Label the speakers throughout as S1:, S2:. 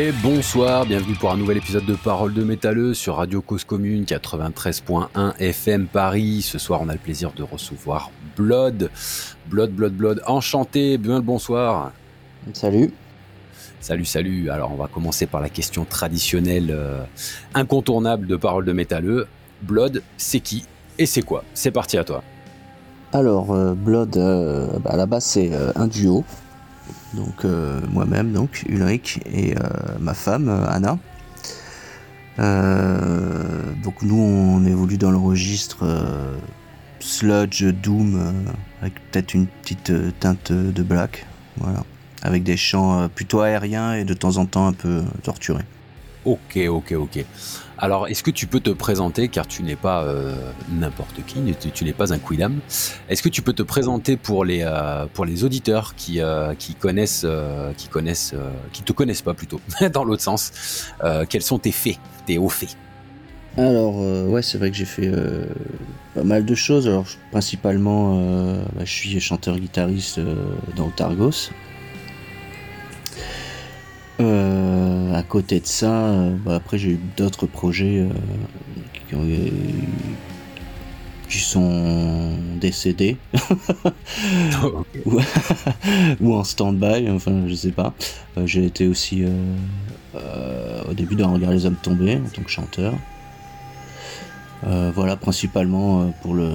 S1: Et bonsoir, bienvenue pour un nouvel épisode de Parole de métalleux sur Radio Cause Commune 93.1 FM Paris. Ce soir, on a le plaisir de recevoir Blood. Blood, Blood, Blood. Enchanté, bien le bonsoir.
S2: Salut.
S1: Salut, salut. Alors, on va commencer par la question traditionnelle, euh, incontournable de Parole de métalleux. Blood, c'est qui et c'est quoi? C'est parti à toi.
S2: Alors, euh, Blood, euh, bah, à la base, c'est un duo donc euh, moi-même, donc Ulrich et euh, ma femme euh, Anna. donc nous on évolue dans le registre sludge, doom, avec peut-être une petite teinte de black, voilà, avec des chants plutôt aériens et de temps en temps un peu torturés.
S1: Ok, ok, ok. Alors, est-ce que tu peux te présenter, car tu n'es pas euh, n'importe qui, tu, n'es pas un quidam. Est-ce que tu peux te présenter pour les, euh, auditeurs qui, euh, qui connaissent, connaissent, te connaissent pas plutôt, dans l'autre sens, quels sont tes faits, tes hauts faits?
S2: Alors, ouais, c'est vrai que j'ai fait pas mal de choses. Alors, principalement, bah, je suis chanteur-guitariste dans Targos. Euh, à côté de ça, euh, bah, après j'ai eu d'autres projets euh, qui, sont décédés ou, en stand-by, enfin je sais pas. j'ai été aussi au début de Regarder les hommes tombés en tant que chanteur. voilà principalement pour le,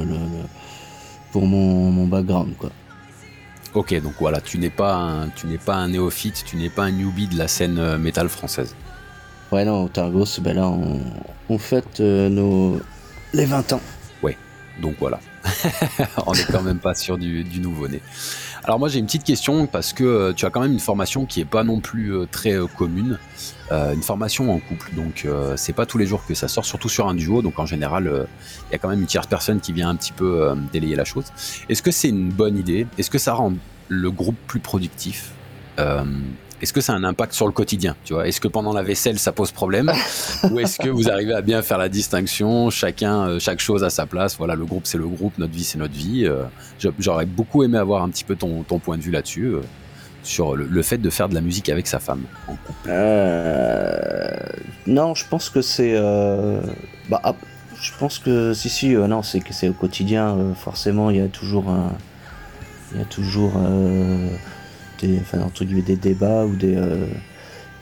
S2: pour mon, mon background quoi.
S1: Ok, donc voilà, tu n'es pas un, tu n'es pas un néophyte, tu n'es pas un newbie de la scène euh, métal française.
S2: Ouais, non, au Targos, ben là, on, on fête euh, nos les 20 ans.
S1: Ouais, donc voilà. on n'est quand même pas sûr du, du nouveau-né. Alors moi j'ai une petite question parce que euh, tu as quand même une formation qui est pas non plus très commune, une formation en couple. Donc c'est pas tous les jours que ça sort, surtout sur un duo. Donc en général il y a quand même une tierce personne qui vient un petit peu délayer la chose. Est-ce que c'est une bonne idée? Est-ce que ça rend le groupe plus productif? Euh, est-ce que ça a un impact sur le quotidien tu vois? Est-ce que pendant la vaisselle ça pose problème? Ou est-ce que vous arrivez à bien faire la distinction? Chacun, euh, chaque chose à sa place. Voilà, le groupe c'est le groupe, notre vie c'est notre vie. Euh, j'aurais beaucoup aimé avoir un petit peu ton, point de vue là-dessus, sur le, fait de faire de la musique avec sa femme
S2: non, je pense que c'est. Bah, je pense que si, si, non, c'est au quotidien. forcément, il y a toujours un il y a toujours euh, des, enfin, entre des débats ou des, euh,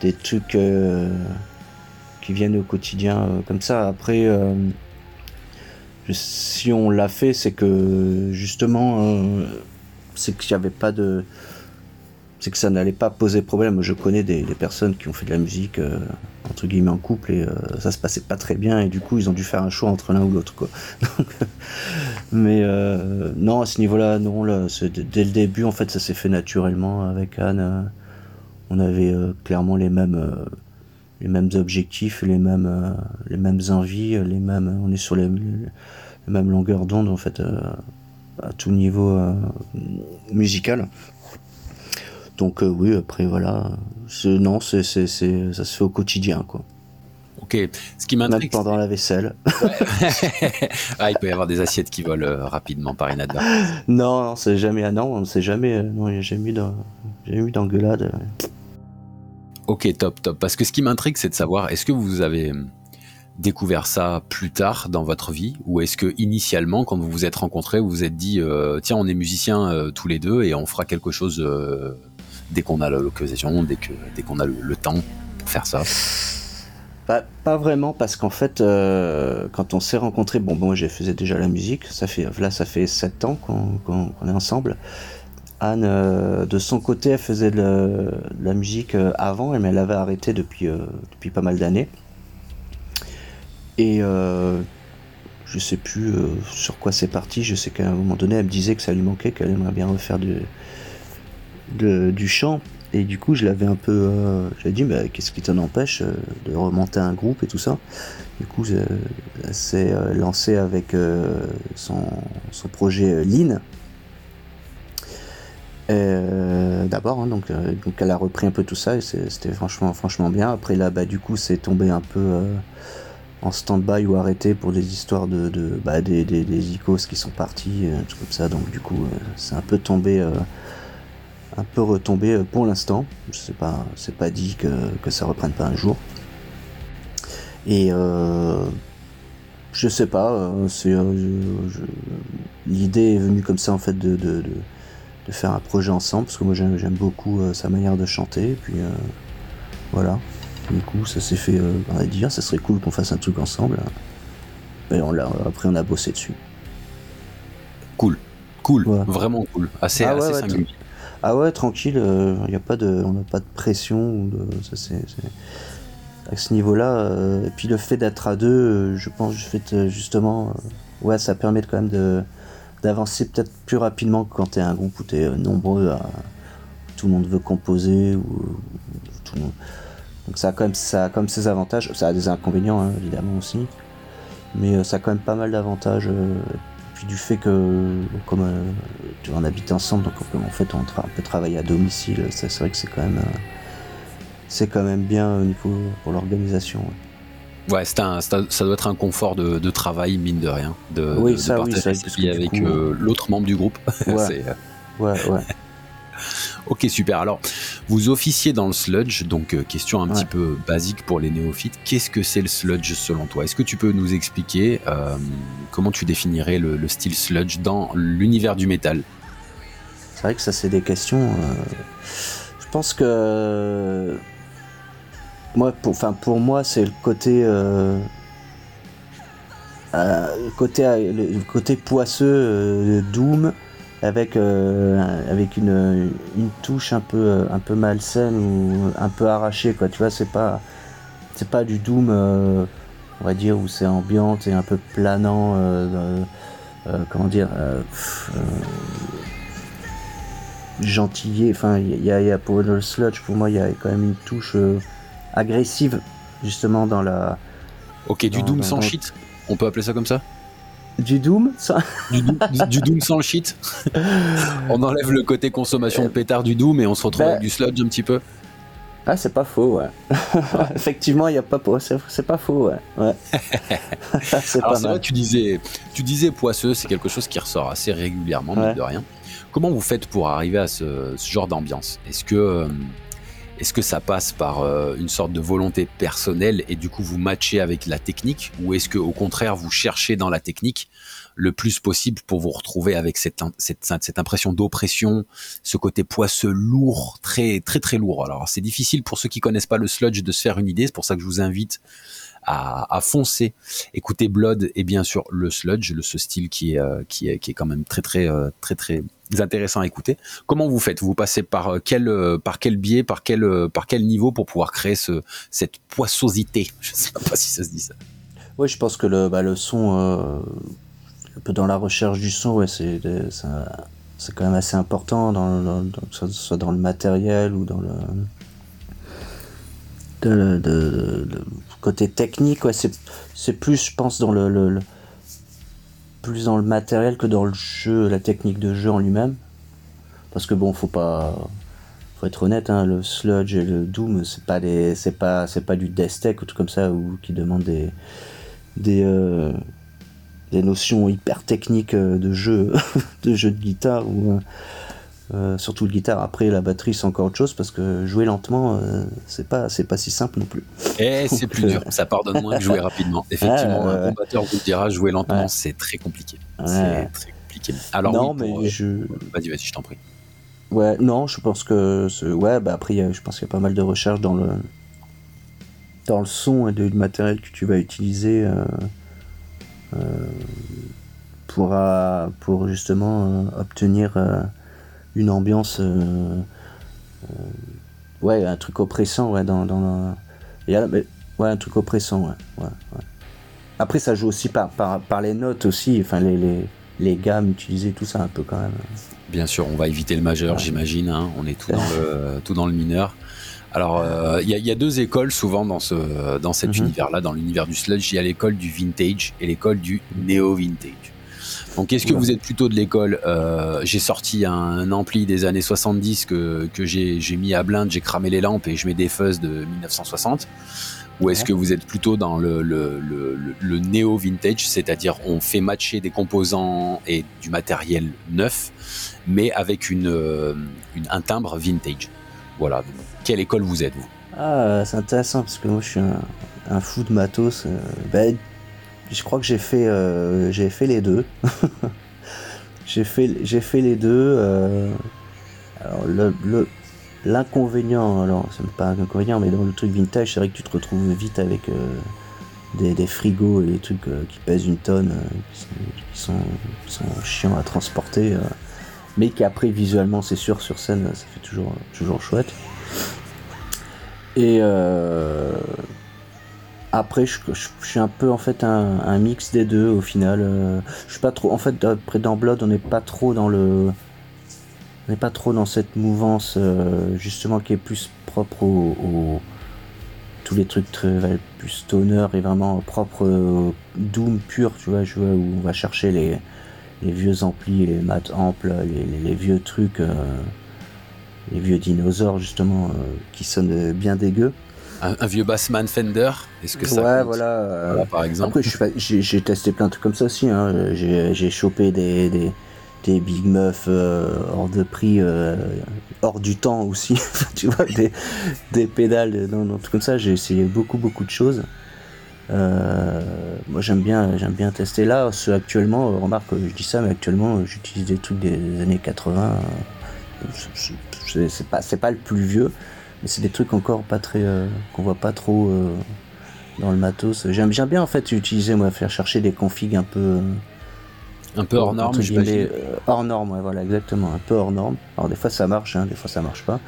S2: des trucs euh, qui viennent au quotidien comme ça. Après, si on l'a fait, c'est que justement, c'est qu'il n'y avait pas de c'est que ça n'allait pas poser problème. Je connais des, personnes qui ont fait de la musique euh, entre guillemets en couple et euh, ça se passait pas très bien et du coup ils ont dû faire un choix entre l'un ou l'autre quoi. mais euh, non à ce niveau-là non là dès le début en fait ça s'est fait naturellement avec Anne. on avait clairement les mêmes les mêmes objectifs, les mêmes les mêmes envies, les mêmes on est sur les, les mêmes longueurs d'onde en fait à tout niveau musical. Donc euh, oui, après voilà, non, c'est, ça se fait au quotidien quoi.
S1: Ok, ce qui m'intrigue.
S2: pendant la vaisselle.
S1: ah, il peut y avoir des assiettes qui volent euh, rapidement par inadvertance.
S2: Non, non, c'est jamais, ah non, c'est jamais, euh, non, j'ai jamais eu d'engueulade.
S1: Ok, top, top. Parce que ce qui m'intrigue, c'est de savoir, est-ce que vous avez découvert ça plus tard dans votre vie? Ou est-ce que initialement quand vous vous êtes rencontrés vous vous êtes dit tiens on est musiciens tous les deux et on fera quelque chose dès qu'on a l'occasion, dès qu'on dès qu'on a le, temps pour faire ça
S2: pas, vraiment parce qu'en fait euh, quand on s'est rencontrés, bon moi je faisais déjà la musique, ça fait là ça fait 7 ans qu'on est ensemble. Anne euh, de son côté elle faisait de, la musique euh, avant mais elle avait arrêté depuis, depuis pas mal d'années. Et je sais plus sur quoi c'est parti, je sais qu'à un moment donné elle me disait que ça lui manquait, qu'elle aimerait bien refaire du, chant. Et du coup, je l'avais un peu. Euh, j'avais dit, bah, qu'est-ce qui t'en empêche euh, de remonter un groupe et tout ça? Du coup, elle s'est euh, lancée avec son, projet Lean. D'abord, hein, donc, donc elle a repris un peu tout ça et c'était franchement, franchement bien. Après, là, bah, du coup, c'est tombé un peu en stand-by ou arrêté pour des histoires de, bah, des, des, des, icos qui sont partis, tout comme ça. Donc, du coup, c'est un peu tombé un peu retombé pour l'instant. Je sais pas, c'est pas dit que, que, ça reprenne pas un jour. Et je sais pas, c'est l'idée est venue comme ça en fait de, de, de, faire un projet ensemble parce que moi j'aime beaucoup sa manière de chanter. Et puis voilà. Du coup, ça s'est fait, on va dire, ça serait cool qu'on fasse un truc ensemble. Et on après, on a bossé dessus.
S1: Cool, cool, vraiment cool, assez,
S2: ah
S1: assez.
S2: Ah ouais, tranquille, euh, y a pas de, on n'a pas de pression. De, ça, à ce niveau-là. Euh, et puis le fait d'être à deux, euh, je pense, fais justement, ouais, ça permet quand même d'avancer peut-être plus rapidement que quand t'es un groupe où t'es nombreux tout le monde veut composer ou tout. Donc ça a quand même ça a ses avantages. Ça a des inconvénients hein, évidemment aussi, mais ça a quand même pas mal d'avantages du fait que, comme euh, tu on habite ensemble, donc en fait on, peut travailler à domicile, c'est vrai que c'est quand même, euh, c'est quand même bien au niveau pour l'organisation.
S1: Ouais, un, ça doit être un confort de, travail, mine de rien. De,
S2: oui, ça, oui, ça,
S1: avec euh, l'autre membre du groupe.
S2: ouais, ouais.
S1: Ok, super. Alors, vous officiez dans le sludge, donc euh, question un petit peu basique pour les néophytes. Qu'est-ce que c'est le sludge selon toi? Est-ce que tu peux nous expliquer euh, comment tu définirais le, style sludge dans l'univers du métal?
S2: C'est vrai que ça, c'est des questions. Euh, je pense que. Moi, pour, enfin, pour moi, c'est le côté. côté, le côté poisseux Doom avec, euh, avec une, une, touche un peu, un peu malsaine ou un peu arrachée, quoi. Tu vois, c'est pas, c'est pas du Doom, euh, on va dire, où c'est ambiante et un peu planant, euh, comment dire, gentillé. Enfin, il y, a, pour le sludge, pour moi, il y a quand même une touche agressive, justement, dans la.
S1: Ok, du Doom sans shit, on peut appeler ça comme ça?
S2: Du Doom
S1: du, Doom sans le shit. On enlève le côté consommation de pétard du Doom et on se retrouve avec ben- du sludge un petit peu.
S2: Ah, c'est pas faux, ouais. Effectivement, il y a pas c'est pas faux, ouais.
S1: c'est pas vrai, tu disais, tu disais poisseux, c'est quelque chose qui ressort assez régulièrement, de rien. Comment vous faites pour arriver à ce, genre d'ambiance? Est-ce que euh, est-ce que ça passe par euh, une sorte de volonté personnelle et du coup vous matchez avec la technique ou est-ce que au contraire vous cherchez dans la technique le plus possible pour vous retrouver avec cette, cette, impression d'oppression, ce côté poisseux lourd, très très très lourd? Alors c'est difficile pour ceux qui connaissent pas le sludge de se faire une idée, c'est pour ça que je vous invite à, foncer, écouter Blood et bien sûr le sludge, le, ce style qui est, euh, qui est, qui est quand même très très euh, très très intéressant à écouter. Comment vous faites? Vous passez par euh, quel par quel biais, par quel par quel niveau pour pouvoir créer ce, cette poissosité? Je sais pas si ça se dit ça.
S2: Oui, je pense que le, bah, le son, un peu dans la recherche du son, ouais, c'est quand même assez important, dans, ce soit dans le matériel ou dans le, côté technique, ouais, c'est plus, je pense, dans le, plus dans le matériel que dans le jeu, la technique de jeu en lui-même. Parce que bon, faut pas, faut être honnête, hein, le sludge et le doom, c'est pas des, c'est pas, c'est pas du death tech ou tout comme ça ou qui demande des, des, euh, des notions hyper techniques euh, de jeu, de jeu de guitare euh, surtout le guitare. Après, la batterie, c'est encore autre chose parce que jouer lentement, euh, c'est pas, c'est pas si simple non plus.
S1: Et eh, c'est plus dur. Ça pardonne moins que jouer rapidement. Effectivement, un bon batteur vous dira, jouer lentement, c'est très compliqué. C'est très compliqué. Alors,
S2: non, mais je.
S1: Vas-y, vas-y, je t'en prie.
S2: Ouais, non, je pense que. Ouais, bah après, je pense qu'il y a pas mal de recherches dans le. Dans le son et le matériel que tu vas utiliser. Euh, pour, pour justement obtenir une ambiance ouais un truc oppressant ouais dans, dans mais, ouais un truc oppressant ouais, ouais, après ça joue aussi par, par, les notes aussi enfin les, les, les, gammes utilisées tout ça un peu quand même
S1: bien sûr on va éviter le majeur j'imagine hein. on est tout dans le tout dans le mineur alors, il y, a deux écoles souvent dans, ce, dans cet mhm. univers-là, dans l'univers du sludge. Il y a l'école du vintage et l'école du néo-vintage. Donc, est-ce que vous êtes plutôt de l'école euh, J'ai sorti un, ampli des années 70 que, que j'ai mis à blinde, j'ai cramé les lampes et je mets des fuzz de 1960 ou est-ce que vous êtes plutôt dans le, le, le, néo vintage, c'est-à-dire on fait matcher des composants et du matériel neuf, mais avec une, euh, une un timbre vintage? Voilà. Quelle école vous êtes vous?
S2: Ah, c'est intéressant parce que moi je suis un, fou de matos. Euh, ben, je crois que j'ai fait, euh, j'ai fait les deux. j'ai fait, j'ai fait les deux. alors le L'inconvénient, alors c'est pas un inconvénient, mais dans le truc vintage, c'est vrai que tu te retrouves vite avec euh, des, frigos et des trucs euh, qui pèsent une tonne, euh, qui, sont, chiants à transporter, mais qui après visuellement, c'est sûr, sur scène, ça fait toujours, toujours chouette. Et après, je, suis un peu en fait un, mix des deux au final. je suis pas trop, en fait, après dans Blood, on n'est pas trop dans le on n'est pas trop dans cette mouvance euh, justement qui est plus propre au, tous les trucs très plus stoner et vraiment propre doom pur tu vois je vois où on va chercher les, vieux amplis les mat amples les, vieux trucs euh, les vieux dinosaures justement euh, qui sonnent bien dégueux
S1: un, vieux Bassman Fender est-ce que ça
S2: ouais voilà, par exemple j'ai testé plein de trucs comme ça aussi hein. j'ai chopé des des big meufs euh, hors de prix, euh, hors du temps aussi, tu vois, des, pédales, non, tout comme ça, j'ai essayé beaucoup, beaucoup de choses. Euh, moi j'aime bien, j'aime bien tester là. Ce, actuellement, remarque, je dis ça, mais actuellement j'utilise des trucs des années 80. C'est pas, c'est pas le plus vieux, mais c'est des trucs encore pas très, qu'on voit pas trop dans le matos. J'aime bien en fait utiliser, moi, faire chercher des configs un peu
S1: un peu hors norme,
S2: euh, hors norme, voilà, exactement, un peu hors norme. Alors des fois ça marche, hein, des fois ça marche pas.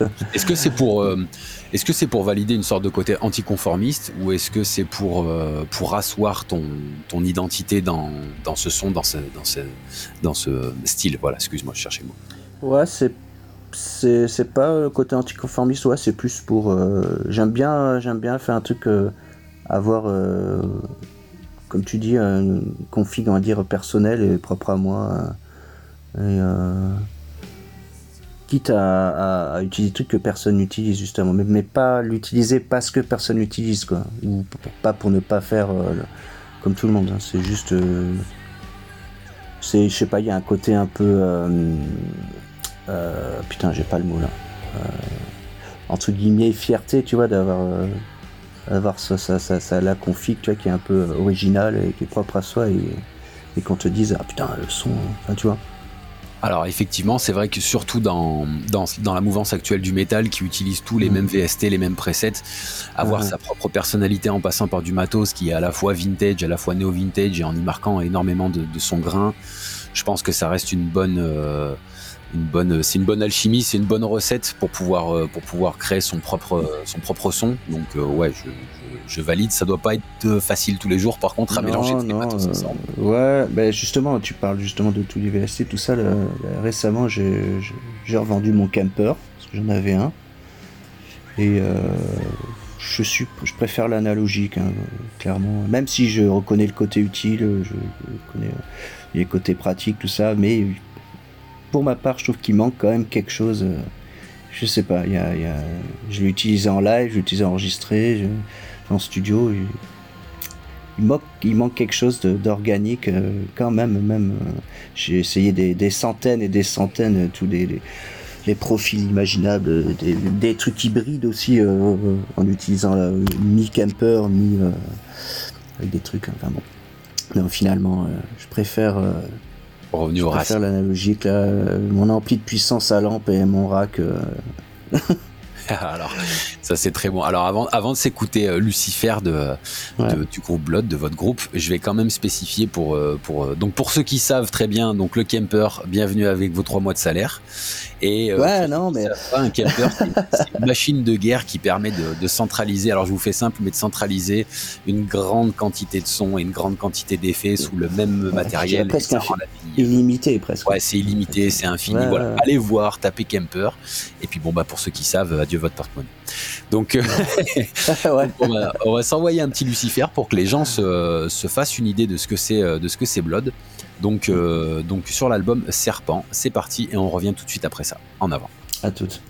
S1: est-ce que c'est pour, euh, est-ce que c'est pour valider une sorte de côté anticonformiste ou est-ce que c'est pour euh, pour asseoir ton ton identité dans, dans ce son, dans ce dans ce dans ce style? Voilà, excuse-moi, je cherchais le
S2: mot. Ouais, c'est c'est pas le côté anticonformiste, ouais, c'est plus pour. j'aime bien j'aime bien faire un truc avoir comme tu dis, un config, on va dire, personnel et propre à moi. Et, euh, quitte à, utiliser des trucs que personne n'utilise, justement. Mais, pas l'utiliser parce que personne n'utilise, quoi. Ou pas pour ne pas faire euh, comme tout le monde. Hein. C'est juste. Euh, c'est, je sais pas, il y a un côté un peu. Putain, j'ai pas le mot là. entre guillemets, fierté, tu vois, d'avoir avoir ça, ça, ça, la config tu vois, qui est un peu originale et qui est propre à soi et, et qu'on te dise ah putain le son enfin, tu vois
S1: alors effectivement, c'est vrai que surtout dans, dans, dans, la mouvance actuelle du métal qui utilise tous les mm. mêmes VST, les mêmes presets, avoir sa propre personnalité en passant par du matos qui est à la fois vintage, à la fois néo-vintage et en y marquant énormément de, de, son grain, je pense que ça reste une bonne... Euh, bonne, c'est une bonne alchimie, c'est une bonne recette pour pouvoir, euh, pour pouvoir créer son propre, son propre son. Donc euh, ouais, je, valide. Ça doit pas être facile tous les jours, par contre, à mélanger tous les matos ensemble.
S2: Euh, ouais, ben justement, tu parles justement de tous les VST, tout ça. récemment, j'ai revendu mon camper parce que j'en avais un et je suis, je préfère l'analogique, hein, clairement. Même si je reconnais le côté utile, je, je connais les côtés pratiques, tout ça, mais pour ma part, je trouve qu'il manque quand même quelque chose. Euh, je sais pas, y y a, je l'ai en live, je l'ai enregistré, en studio. Il manque, il manque quelque chose d'organique euh, quand même. Même, euh, j'ai essayé des, centaines et des centaines, tous les, profils imaginables, des, trucs hybrides aussi, en utilisant mi camper, mi avec des trucs. Enfin bon. Finalement, je préfère
S1: revenir au
S2: racine. faire l'analogique, mon ampli de puissance à lampe et mon rack. Euh.
S1: Alors, ça c'est très bon. Alors avant, avant de s'écouter euh, Lucifer de, du groupe Blood, de votre groupe, je vais quand même spécifier pour, euh, pour donc pour ceux qui savent très bien, donc le camper, bienvenue avec vos trois mois de salaire.
S2: Et euh, ouais, non, mais
S1: un camper, c'est une machine de guerre qui permet de, centraliser. Alors je vous fais simple, mais de centraliser une grande quantité de sons et une grande quantité d'effets sous le même matériel.
S2: Presque illimité, presque.
S1: Ouais, c'est illimité, c'est infini. voilà, allez voir, tapez camper. Et puis bon bah pour ceux qui savent, adieu votre porte-monnaie. Donc, euh, on va, s'envoyer un petit Lucifer pour que les gens se, se fassent une idée de ce que c'est euh, de ce que c'est Blood. Donc, euh, donc sur l'album Serpent, c'est parti et on revient tout de suite après ça. En avant.
S2: À toutes.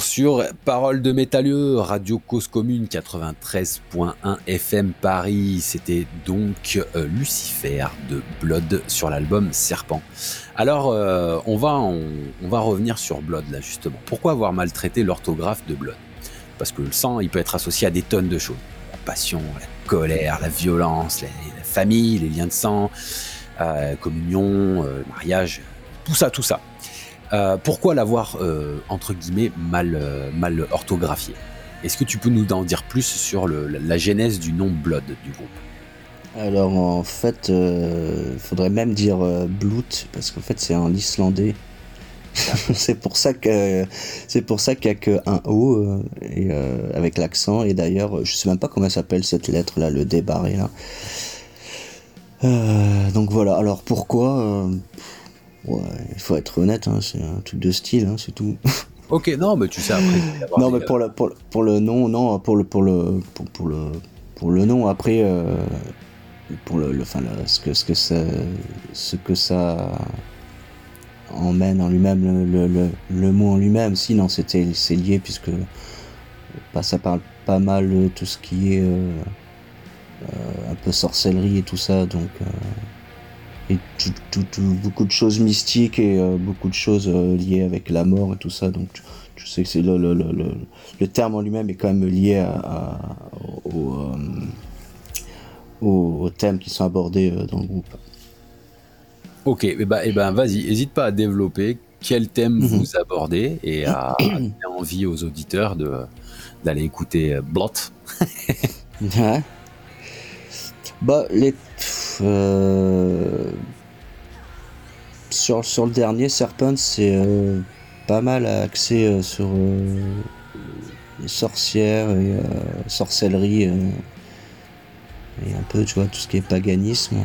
S1: Sur Parole de Métallieux, Radio Cause Commune 93.1 FM Paris. C'était donc euh, Lucifer de Blood sur l'album Serpent. Alors, euh, on, va, on, va revenir sur Blood là justement. Pourquoi avoir maltraité l'orthographe de Blood? Parce que le sang, il peut être associé à des tonnes de choses. La passion, la colère, la violence, la, famille, les liens de sang, euh, communion, mariage, tout ça, tout ça. Euh, pourquoi l'avoir, euh, entre guillemets, mal, euh, mal orthographié? Est-ce que tu peux nous en dire plus sur la, genèse du nom Blood du groupe?
S2: Alors en fait, il faudrait même dire Blut, parce qu'en fait c'est en islandais. c'est pour ça que c'est pour ça qu'il n'y a qu'un O et, avec l'accent. Et d'ailleurs je sais même pas comment s'appelle cette lettre là le débarré là. Donc voilà. Alors pourquoi Ouais, il faut être honnête, hein, c'est un truc de style, hein, c'est tout.
S1: Ok, non, mais tu sais après.
S2: non, mais pour le, pour, pour, le nom, non, pour le pour le pour, pour le pour le nom après, euh, pour le, enfin, ce que ce que ça ce que ça emmène en lui-même, le, le, le, mot en lui-même, si non, c'était c'est lié puisque bah, ça parle pas mal de tout ce qui est euh, euh, un peu sorcellerie et tout ça, donc et beaucoup de choses mystiques et euh, beaucoup de choses euh, liées avec la mort et tout ça. Donc tu, sais que c'est le, le, le, le, terme en lui-même est quand même lié à, au, aux, thèmes qui sont abordés euh, dans le groupe.
S1: Ok, et eh ben, et eh ben vas-y, n'hésite pas à développer quel thème mhm. vous abordez et à, donner envie aux auditeurs de d'aller écouter Blot.
S2: ouais. Bah, les. Euh, sur, le dernier, Serpent, c'est euh, pas mal axé euh, sur les sorcières et sorcellerie et un peu, tu vois, tout ce qui est paganisme.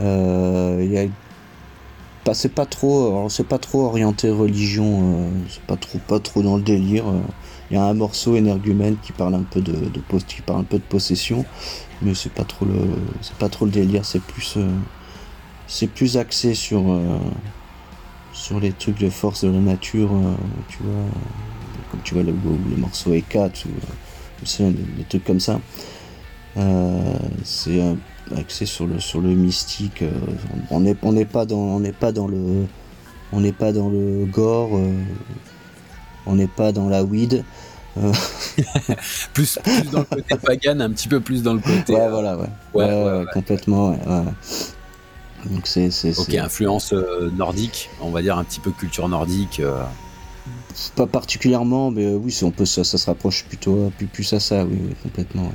S2: A c'est pas trop c'est pas trop orienté religion c'est pas trop pas trop dans le délire il y a un morceau énergumène qui parle un peu de, qui parle un peu de possession mais c'est pas trop le c'est pas trop le délire c'est plus euh, c'est plus axé sur euh, sur les trucs de force de la nature euh, tu vois comme tu vois le, le morceau E4 ou des, trucs comme ça. C'est axé sur le sur le mystique on n'est on pas dans on n'est pas dans le on n'est pas dans le gore on n'est pas dans la weed
S1: plus, plus, dans le côté pagan, un petit peu plus dans le côté.
S2: Ouais, voilà, ouais. Ouais, ouais, complètement, ouais.
S1: Donc c'est. Ok, influence euh, nordique, on va dire un petit peu culture nordique. Euh.
S2: Pas particulièrement, mais euh, oui, on peut, ça, ça, se rapproche plutôt plus, plus à ça, oui, complètement.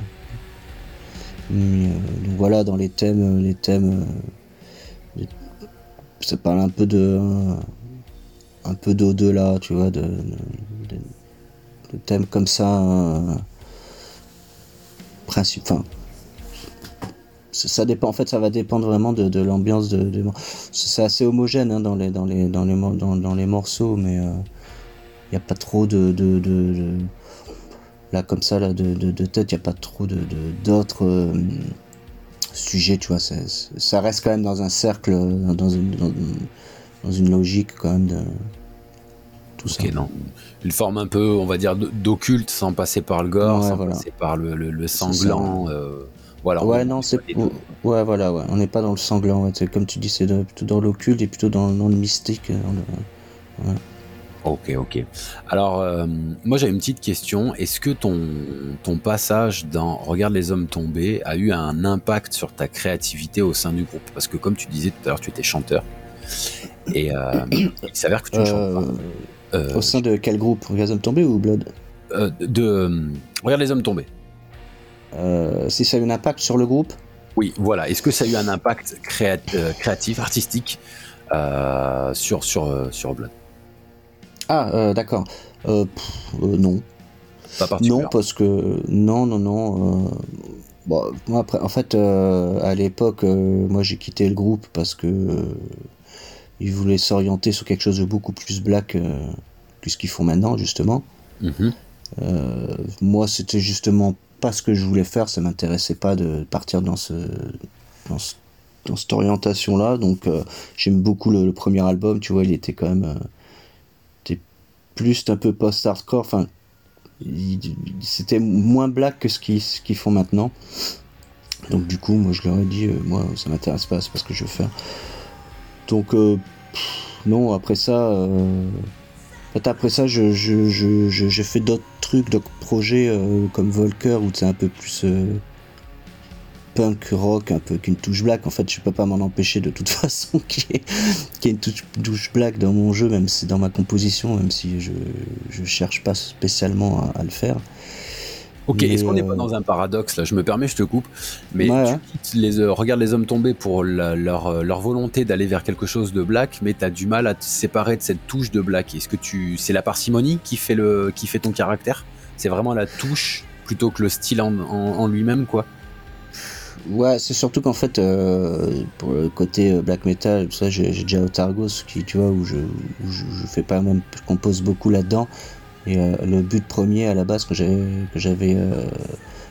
S2: donc voilà, dans les thèmes, les thèmes, ça parle un peu de, un peu d'au-delà, tu vois, de de thèmes comme ça, euh, principe, enfin, ça dépend en fait ça va dépendre vraiment de, l'ambiance de, c'est assez homogène hein, dans les dans les dans les dans, les morceaux mais il euh, n'y a pas trop de, de, là comme ça là de, tête il n'y a pas trop de d'autres euh, sujets tu vois ça reste quand même dans un cercle dans une dans une logique quand même de
S1: non. Une forme un peu, on va dire, d'occulte sans passer par le gore, sans passer par le, sanglant. Euh,
S2: voilà. Ouais, non, c'est. Ouais, voilà, ouais. On n'est pas dans le sanglant, Comme tu dis, c'est plutôt dans l'occulte et plutôt dans, le mystique. Euh,
S1: ok, ok. Alors, euh, moi j'avais une petite question. Est-ce que ton, ton passage dans Regarde les hommes tombés a eu un impact sur ta créativité au sein du groupe? Parce que comme tu disais tout à l'heure, tu étais chanteur. Et il s'avère que tu ne chantes pas.
S2: Euh, Au sein de quel groupe? Regarde les hommes tombés ou Blood?
S1: Euh, De euh, Regarde les hommes tombés.
S2: si ça a eu un impact sur le groupe?
S1: Oui, voilà. Est-ce que ça a eu un impact créatif, artistique sur, sur, sur Blood?
S2: Ah, d'accord. non.
S1: Pas
S2: non, parce que. Non, non, non. Bon, moi, après, en fait, à l'époque, moi j'ai quitté le groupe parce que ils voulaient s'orienter sur quelque chose de beaucoup plus black euh, que ce qu'ils font maintenant, justement. Mhm. Euh, moi, c'était justement pas ce que je voulais faire, ça m'intéressait pas de partir dans, ce, dans, cette orientation-là. Donc, euh, j'aime beaucoup le, premier album, tu vois, il était quand même plus un peu post-hardcore. Enfin, c'était moins black que ce qu'ils font maintenant. Donc du coup, moi je leur ai dit, euh, moi ça m'intéresse pas, c'est pas ce que je veux faire. Donc euh, non, après ça, euh, après ça, je, j'ai fait d'autres trucs, d'autres projets comme Volker où c'est un peu plus punk rock un peu qu'une touche black. En fait, je peux pas m'en empêcher de toute façon qu'il y, ait une touche, black dans mon jeu, même si dans ma composition, même si je, je cherche pas spécialement à, le faire.
S1: Ok, est-ce qu'on n'est pas euh, dans un paradoxe là? Je me permets, je te coupe, mais tu les, euh, regarde les hommes tombés pour leur, euh, leur, volonté d'aller vers quelque chose de black, mais tu as du mal à te séparer de cette touche de black. Est-ce que tu, c'est la parcimonie qui fait le, qui fait ton caractère? C'est vraiment la touche plutôt que le style en, en lui-même, quoi?
S2: Ouais, c'est surtout qu'en fait, euh, pour le côté euh, black metal, ça, j'ai déjà Otargos qui, tu vois, où je, je, fais pas même, je compose beaucoup là-dedans. Et euh, le but premier à la base que j'avais, que j'avais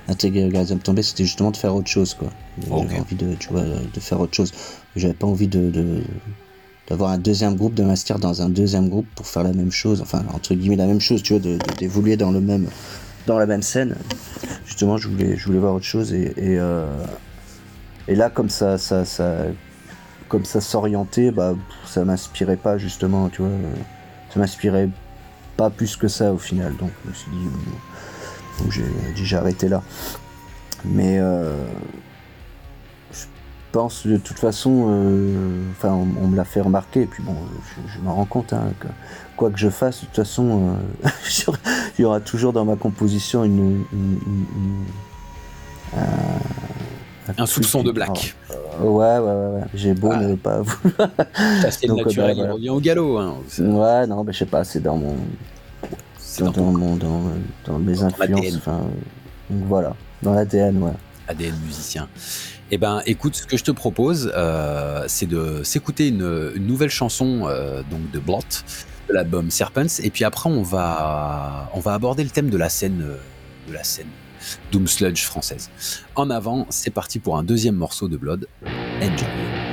S2: intégré Gardium Tombé, c'était justement de faire autre chose, quoi. J'avais envie de, tu vois, de faire autre chose. J'avais pas envie de, de d'avoir un deuxième groupe, de m'inscrire dans un deuxième groupe pour faire la même chose, enfin entre guillemets la même chose, tu vois, d'évoluer dans le même, dans la même scène. Justement, je voulais, je voulais voir autre chose et, et, euh, là, comme ça, ça, ça comme ça s'orientait, bah, ça m'inspirait pas justement, tu vois, ça m'inspirait pas plus que ça au final. Donc, je me suis dit, j'ai dit j'ai arrêté là. Mais euh, je pense de toute façon, euh, enfin, on, me l'a fait remarquer, et puis bon, je, je m'en rends compte hein, que quoi que je fasse, de toute façon, euh, il y aura toujours dans ma composition une,
S1: un, soupçon de black.
S2: Euh, ouais, ouais, ouais, J'ai beau ne pas
S1: C'est le naturel, bah, il revient au galop. Hein.
S2: Ouais, non, mais je sais pas, c'est dans mon. Dans, dans, mon, dans, dans, mes influences. Enfin, donc voilà, dans l'ADN, ouais.
S1: ADN musicien. Eh ben, écoute, ce que je te propose, euh, c'est de s'écouter une, nouvelle chanson donc de Blot, l'album Serpents. Et puis après, on va, on va aborder le thème de la scène, euh, de la scène Doom Sludge française. En avant, c'est parti pour un deuxième morceau de Blood. Enjoy.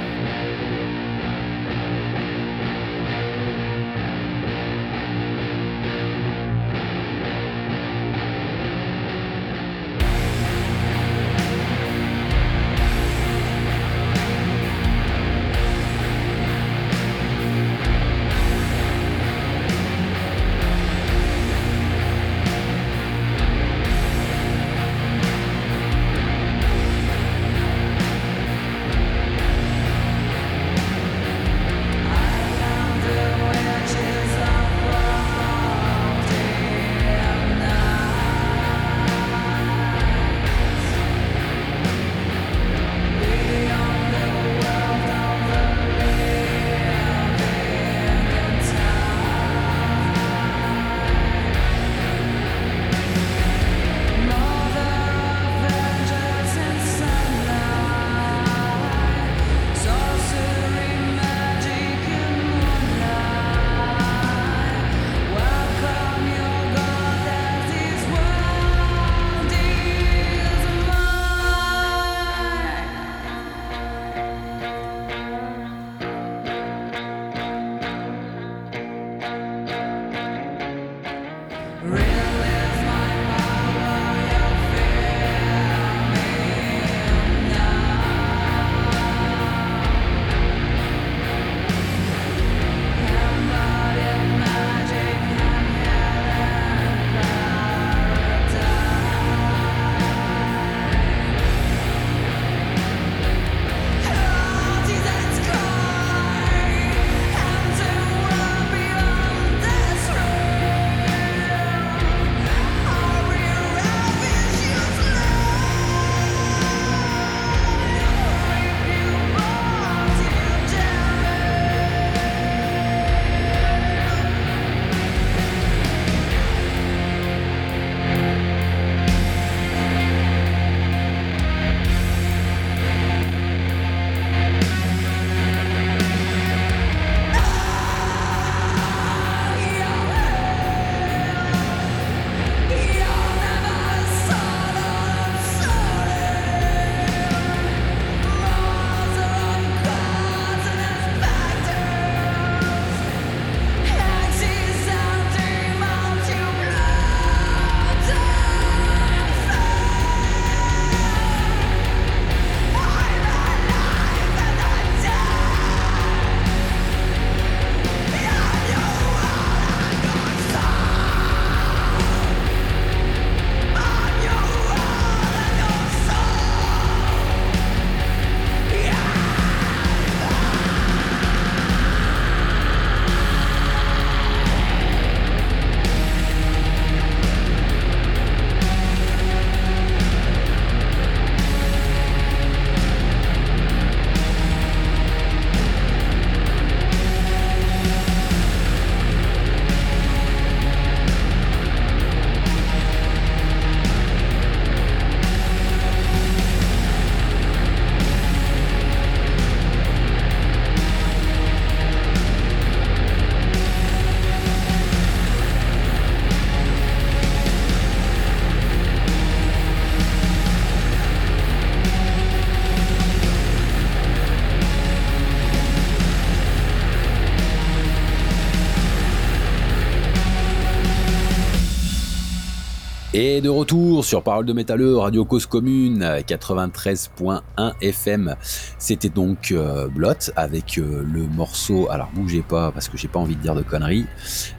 S1: Et de retour sur Parole de Métalleux, Radio Cause Commune, 93.1 FM. C'était donc euh, Blot avec euh, le morceau, alors bougez pas parce que j'ai pas envie de dire de conneries,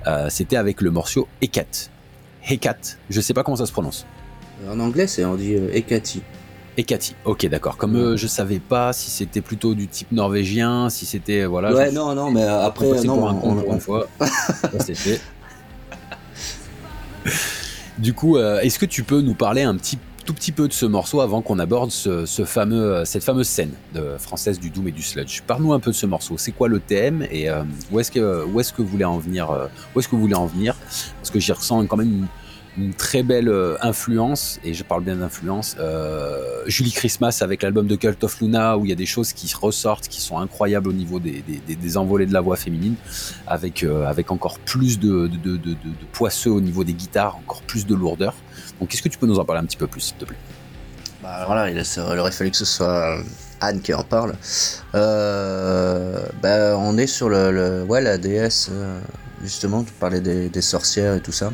S1: euh, c'était avec le morceau Hecat. Hecat, je sais pas comment ça se prononce.
S2: En anglais, c'est on dit Hekati.
S1: Hekati, ok d'accord. Comme je savais pas si c'était plutôt du type norvégien, si c'était voilà.
S2: Ouais non non mais après non
S1: pour un
S2: on,
S1: on, fois. Du coup, euh, est-ce que tu peux nous parler un petit tout petit peu de ce morceau avant qu'on aborde ce, fameux, euh, cette fameuse scène de, française du Doom et du Sludge? Parle-nous un peu de ce morceau. C'est quoi le thème et euh, où est-ce que est-ce que vous voulez en venir Où est-ce que vous voulez en venir? Parce que j'y ressens quand même une, très belle euh, influence, et je parle bien d'influence, euh, Julie Christmas avec l'album de Cult of Luna, où il y a des choses qui ressortent, qui sont incroyables au niveau des, des, envolées de la voix féminine, avec, euh, avec encore plus de, de, de, poisseux au niveau des guitares, encore plus de lourdeur. Donc est-ce que tu peux nous en parler un petit peu plus, s'il te plaît?
S2: Bah, voilà, il, aurait fallu que ce soit Anne qui en parle. bah, on est sur le, ouais, la déesse, justement, tu parlais des sorcières et tout ça.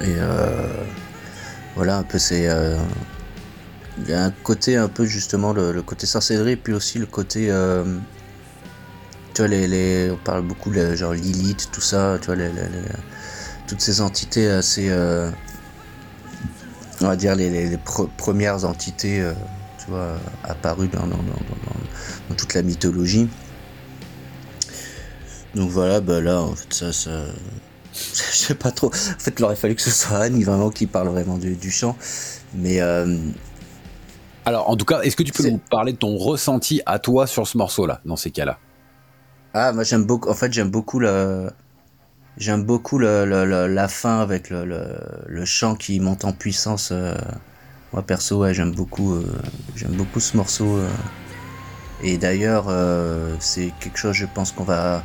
S2: Et euh, voilà, un peu c'est. Euh, il y un côté un peu justement le, côté sorcellerie, puis aussi le côté. Euh, tu vois, les, on parle beaucoup de genre Lilith, tout ça, tu vois, les, toutes ces entités assez. on va dire les, premières entités, tu vois, apparues dans, dans, toute la mythologie. Donc voilà, bah là, en fait, ça, ça, je sais pas trop. En fait, il aurait fallu que ce soit Anne vraiment qui parle vraiment du, chant. Mais. Euh,
S1: Alors, en tout cas, est-ce que tu peux nous parler de ton ressenti à toi sur ce morceau-là, dans ces cas-là?
S2: Ah, moi j'aime beaucoup. En fait, j'aime beaucoup le. J'aime beaucoup le, la fin avec le, chant qui monte en puissance. Euh. Moi perso, ouais, j'aime beaucoup, euh, j'aime beaucoup ce morceau. Et d'ailleurs, c'est quelque chose, je pense qu'on va,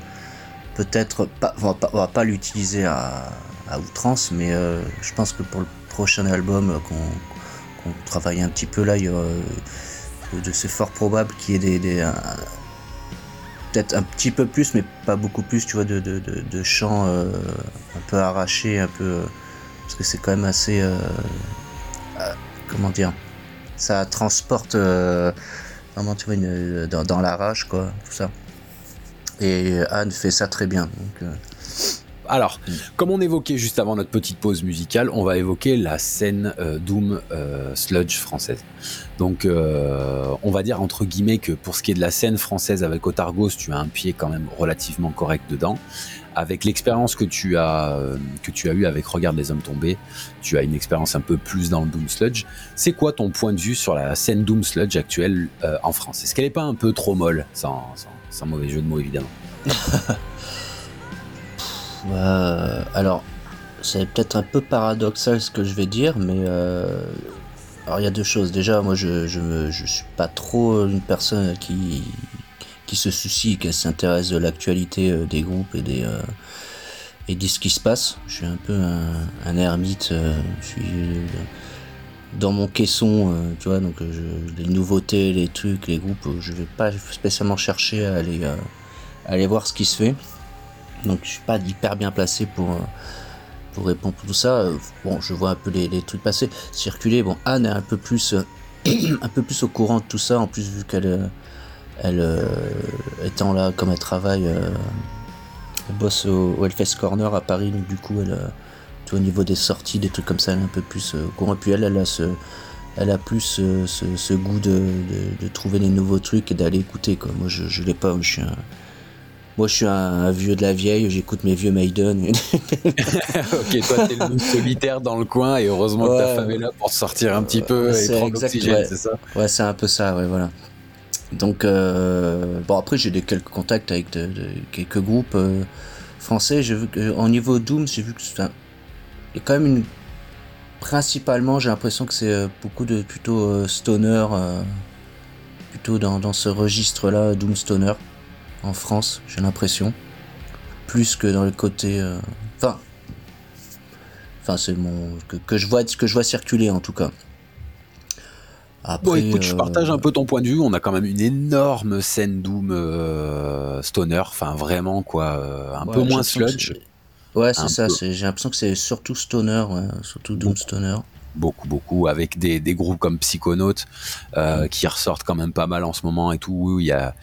S2: peut-être pas, on va pas, l'utiliser à, outrance, mais euh, je pense que pour le prochain album qu'on travaille un petit peu là, il y euh, de c'est fort probable qu'il y ait des, peut-être un petit peu plus, mais pas beaucoup plus, tu vois, de, de, chants euh, un peu arrachés, un peu parce que c'est quand même assez, comment dire, ça transporte vraiment, tu vois, dans, dans la rage, quoi, tout ça. Et Anne fait ça très bien. Euh.
S1: Alors, comme on évoquait juste avant notre petite pause musicale, on va évoquer la scène euh, Doom euh, Sludge française. Donc, on va dire entre guillemets que pour ce qui est de la scène française avec Otargos, tu as un pied quand même relativement correct dedans. Avec l'expérience que tu as que tu as eu avec Regarde les hommes tombés, tu as une expérience un peu plus dans le Doom Sludge. C'est quoi ton point de vue sur la scène Doom Sludge actuelle en France? Est-ce qu'elle est pas un peu trop molle, sans mauvais jeu de mots évidemment.
S2: Euh, alors, c'est peut-être un peu paradoxal ce que je vais dire, mais euh, alors il y a deux choses. Déjà, moi je, je, je suis pas trop une personne qui, qui se soucie, qui s'intéresse de l'actualité euh, des groupes et des et de ce qui se passe. Je suis un peu un, ermite. je suis dans mon caisson, euh, tu vois, donc euh, les nouveautés, les trucs, les groupes, je vais pas spécialement chercher à aller, euh, aller voir ce qui se fait. Donc je suis pas hyper bien placé pour, pour répondre à tout ça. Bon, je vois un peu les, trucs passer, circuler. Bon, Anne est un peu plus, un peu plus au courant de tout ça, en plus vu qu'elle elle, étant là comme elle travaille, elle bosse au, au Corner à Paris, donc du coup elle au niveau des sorties, des trucs comme ça, elle est un peu plus euh, courant. puis elle, elle a, ce, elle a plus euh, ce, goût de, trouver des nouveaux trucs et d'aller écouter. Quoi. Moi, je, je l'ai pas. Je suis un, moi, je suis un, vieux de la vieille, j'écoute mes vieux Maiden.
S1: ok, toi, t'es le solitaire dans le coin et heureusement que ta femme est là pour sortir un petit peu et prendre l'oxygène, c'est ça
S2: Ouais, c'est un peu ça, ouais, voilà. Donc, euh, bon, après, j'ai des quelques contacts avec de, quelques groupes français. J'ai vu que, en niveau Doom, j'ai vu que c'est et quand même une principalement j'ai l'impression que c'est euh, beaucoup de plutôt euh, stoner euh, plutôt dans, ce registre là doom stoner en France j'ai l'impression plus que dans le côté enfin enfin c'est mon que, je vois ce que je vois circuler en tout cas
S1: Après, bon, écoute, je partage un peu ton point de vue. On a quand même une énorme scène Doom stoner, enfin vraiment quoi, un peu moins sludge.
S2: Ouais, c'est ça. J'ai l'impression que c'est surtout stoner, surtout doom stoner
S1: beaucoup, beaucoup, avec des, des groupes comme Psychonautes euh, qui ressortent quand même pas mal en ce moment et tout. Il y a,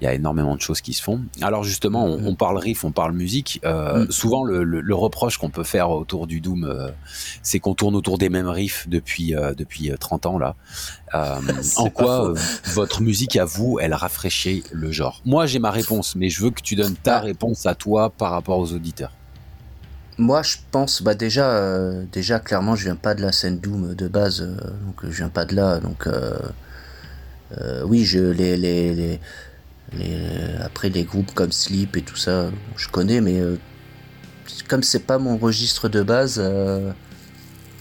S1: il y a énormément de choses qui se font. Alors justement, on, on parle riff, on parle musique. Euh, mm. Souvent, le, le, reproche qu'on peut faire autour du Doom, euh, c'est qu'on tourne autour des mêmes riffs depuis, euh, depuis 30 ans là. en quoi votre musique à vous, elle rafraîchit le genre? Moi, j'ai ma réponse, mais je veux que tu donnes ta bah. réponse à toi par rapport aux auditeurs.
S2: Moi, je pense, bah déjà, euh, déjà clairement, je viens pas de la scène Doom de base, euh, donc je viens pas de là, donc euh, oui, je les, les, les, après les groupes comme Sleep et tout ça, je connais, mais comme c'est pas mon registre de base,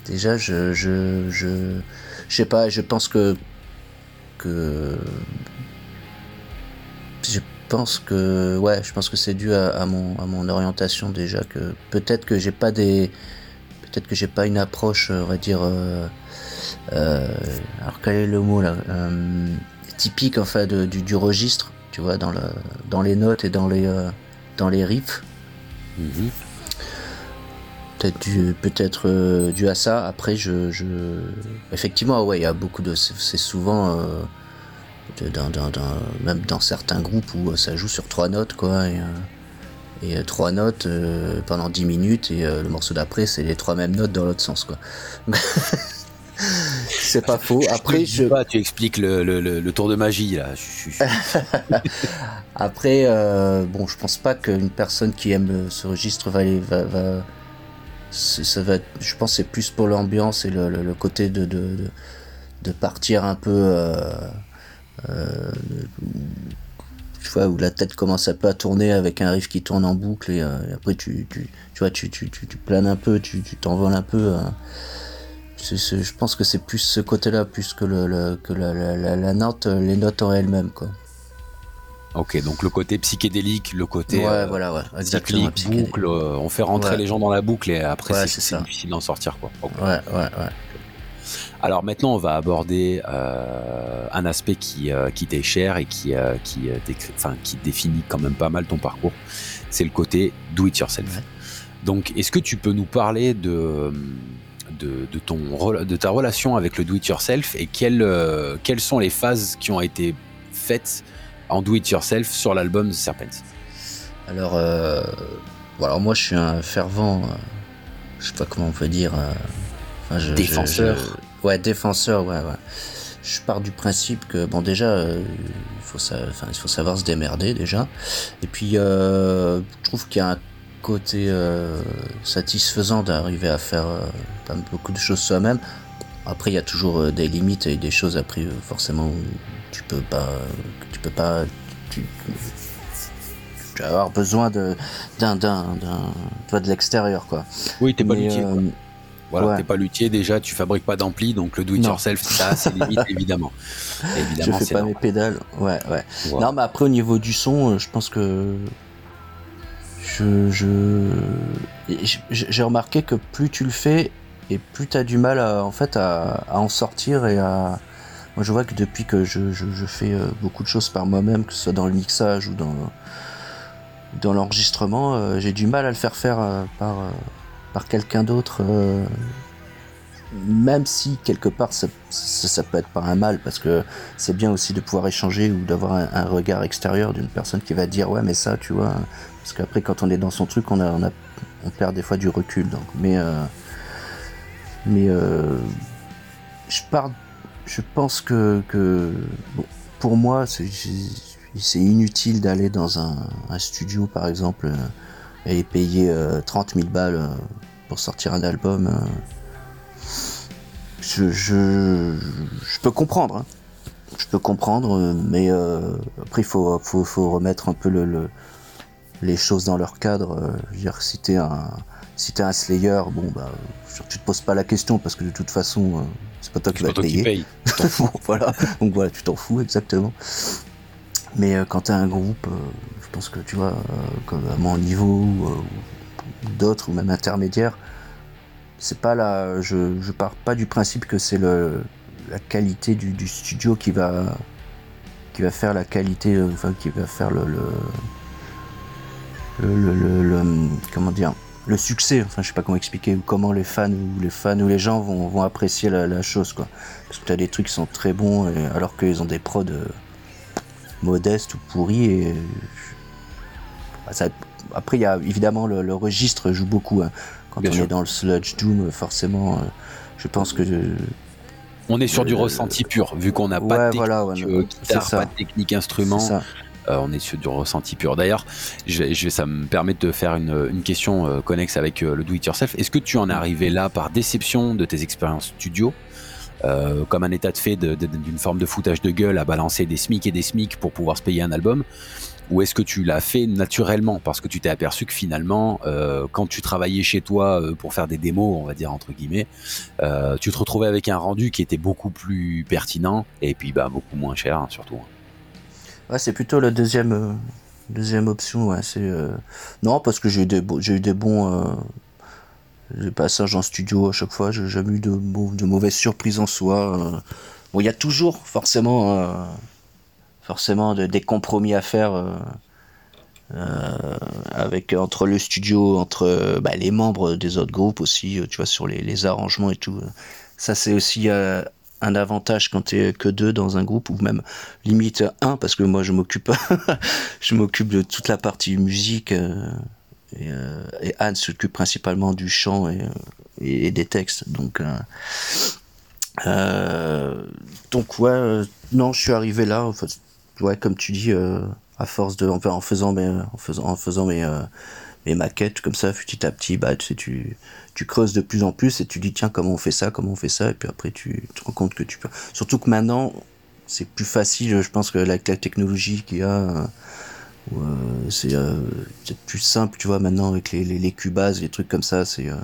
S2: déjà, je, je, je, je sais pas, je pense que que pense que ouais, je pense que c'est dû à, mon, à mon orientation déjà que peut-être que j'ai pas des peut-être que j'ai pas une approche on va dire euh, euh, alors quel est le mot là euh, typique en fait du, du, registre tu vois dans le dans les notes et dans les dans les riffs mm-hmm. peut-être dû peut-être dû à ça après je, je... effectivement ouais il y a beaucoup de c'est souvent dans, dans, même dans certains groupes où ça joue sur trois notes, quoi. Et, euh, euh, trois notes euh, pendant dix minutes, et le morceau d'après, c'est les trois mêmes notes dans l'autre sens, quoi. c'est pas faux. Après, je.
S1: Pas, tu expliques le, le, le, tour de magie, là.
S2: Après, bon, je pense pas qu'une personne qui aime ce registre va aller. Va, va... Ça va je pense c'est plus pour l'ambiance et le, côté de, de, de, partir un peu euh, tu vois, où la tête commence un peu à tourner avec un riff qui tourne en boucle et, euh, après tu, tu, tu, vois, tu, tu, tu, planes un peu, tu t'envoles un peu. Hein. je pense que c'est plus ce côté-là, plus que, le, que la, la, la, note, les notes en elles-mêmes. Quoi.
S1: Ok, donc le côté psychédélique, le côté
S2: ouais, euh, voilà, ouais, exactement,
S1: boucle, on fait rentrer les gens dans la boucle et après c'est difficile d'en sortir. Quoi.
S2: Ouais, ouais, ouais.
S1: Alors maintenant, on va aborder euh, un aspect qui, euh, qui t'est cher et qui, euh, qui, qui définit quand même pas mal ton parcours. C'est le côté do it yourself. Donc, est-ce que tu peux nous parler de, de, ton, de ta relation avec le do it yourself et quelles, quelles sont les phases qui ont été faites en do it yourself sur l'album Serpents?
S2: Alors, alors, moi, je suis un fervent, je sais pas comment on peut dire,
S1: défenseur.
S2: Ouais, défenseur, ouais, ouais. Je pars du principe que, bon, déjà, euh, il, faut il faut savoir se démerder, déjà. Et puis, euh, je trouve qu'il y a un côté euh, satisfaisant d'arriver à faire beaucoup de choses soi-même. Après, il y a toujours des limites et des choses, après, forcément, tu peux pas. Tu peux pas. Tu, vas avoir besoin de d'un d'un de l'extérieur quoi.
S1: Oui, t'es pas luthier. Voilà, t'es pas luthier déjà, tu fabriques pas d'ampli, donc le do it yourself, ça, c'est limite évidemment.
S2: évidemment. Je fais pas mes pédales, ouais, ouais. Non, mais après au niveau du son, euh, je pense que je, j'ai remarqué que plus tu le fais et plus tu as du mal à, en fait à, en sortir et à moi je vois que depuis que je, fais euh, beaucoup de choses par moi-même que ce soit dans le mixage ou dans dans l'enregistrement euh, j'ai du mal à le faire faire par par quelqu'un d'autre, euh, même si quelque part ça, peut être pas un mal, parce que c'est bien aussi de pouvoir échanger ou d'avoir un, regard extérieur d'une personne qui va dire ouais mais ça tu vois, parce qu'après quand on est dans son truc on, a, on, a, on perd des fois du recul. Donc, mais euh, mais euh, je je pense que, pour moi c'est inutile d'aller dans un, studio par exemple et payer 30 000 balles pour sortir un album. Euh, je, je, peux comprendre. Hein. Je peux comprendre, mais euh, après il faut, faut, faut, remettre un peu le, les choses dans leur cadre. Euh, je veux dire, si t'es un, si es un Slayer, bon bah, tu te poses pas la question parce que de toute façon, c'est pas toi qui vas te payer. voilà, donc voilà, tu t'en fous exactement. Mais quand t'es un groupe, je pense que tu vois, comme à mon niveau, d'autres ou même intermédiaires, c'est pas la, je, je pars pas du principe que c'est la qualité du, studio qui va qui va faire la qualité, euh, enfin qui va faire le comment dire le succès. Enfin, je sais pas comment expliquer comment les fans ou les fans ou les gens vont, vont apprécier la, chose, quoi. Parce que t'as des trucs qui sont très bons, alors qu'ils ont des prods euh, modestes ou pourris. Et ça, après, il y a évidemment le, registre joue beaucoup. Hein. Quand on est dans le sludge doom, forcément, euh, je pense que
S1: on est sur du ressenti pur, vu qu'on n'a pas, de
S2: voilà,
S1: guitare, pas de technique instrument. Euh, on est sur du ressenti pur. D'ailleurs, je, ça me permet de faire une, question euh, connexe avec euh, le do it yourself. Est-ce que tu en es arrivé là par déception de tes expériences studio? Comme un état de fait d'une forme de foutage de gueule à balancer des SMIC et des SMIC pour pouvoir se payer un album ou est-ce que tu l'as fait naturellement? Parce que tu t'es aperçu que finalement, quand tu travaillais chez toi pour faire des démos, on va dire entre guillemets, tu te retrouvais avec un rendu qui était beaucoup plus pertinent et puis bah, beaucoup moins cher hein, surtout. Hein
S2: c'est plutôt la deuxième, euh, deuxième option. Euh, Non, parce que j'ai eu des, j'ai eu des bons euh, passages en studio à chaque fois. J'ai jamais eu de, de mauvaises surprises en soi. Bon, il y a toujours forcément, forcément des compromis à faire. avec entre le studio, entre bah, les membres des autres groupes aussi, tu vois, sur les, les arrangements et tout. Ça, c'est aussi un avantage quand tu es que deux dans un groupe ou même limite un parce que moi je m'occupe je m'occupe de toute la partie musique euh, euh, et, Anne s'occupe principalement du chant et, et, des textes donc euh, donc ouais non je suis arrivé là ouais comme tu dis à force de en faisant mes en faisant en faisant mes maquettes comme ça petit à petit bah tu tu creuses de plus en plus et tu dis tiens comment on fait ça, comment on fait ça, et puis après tu te rends compte que tu peux. Surtout que maintenant c'est plus facile, je pense que avec la technologie qu'il y a, euh, euh, c'est plus simple, tu vois maintenant avec les, les, les Cubase, les trucs comme ça, c'est euh,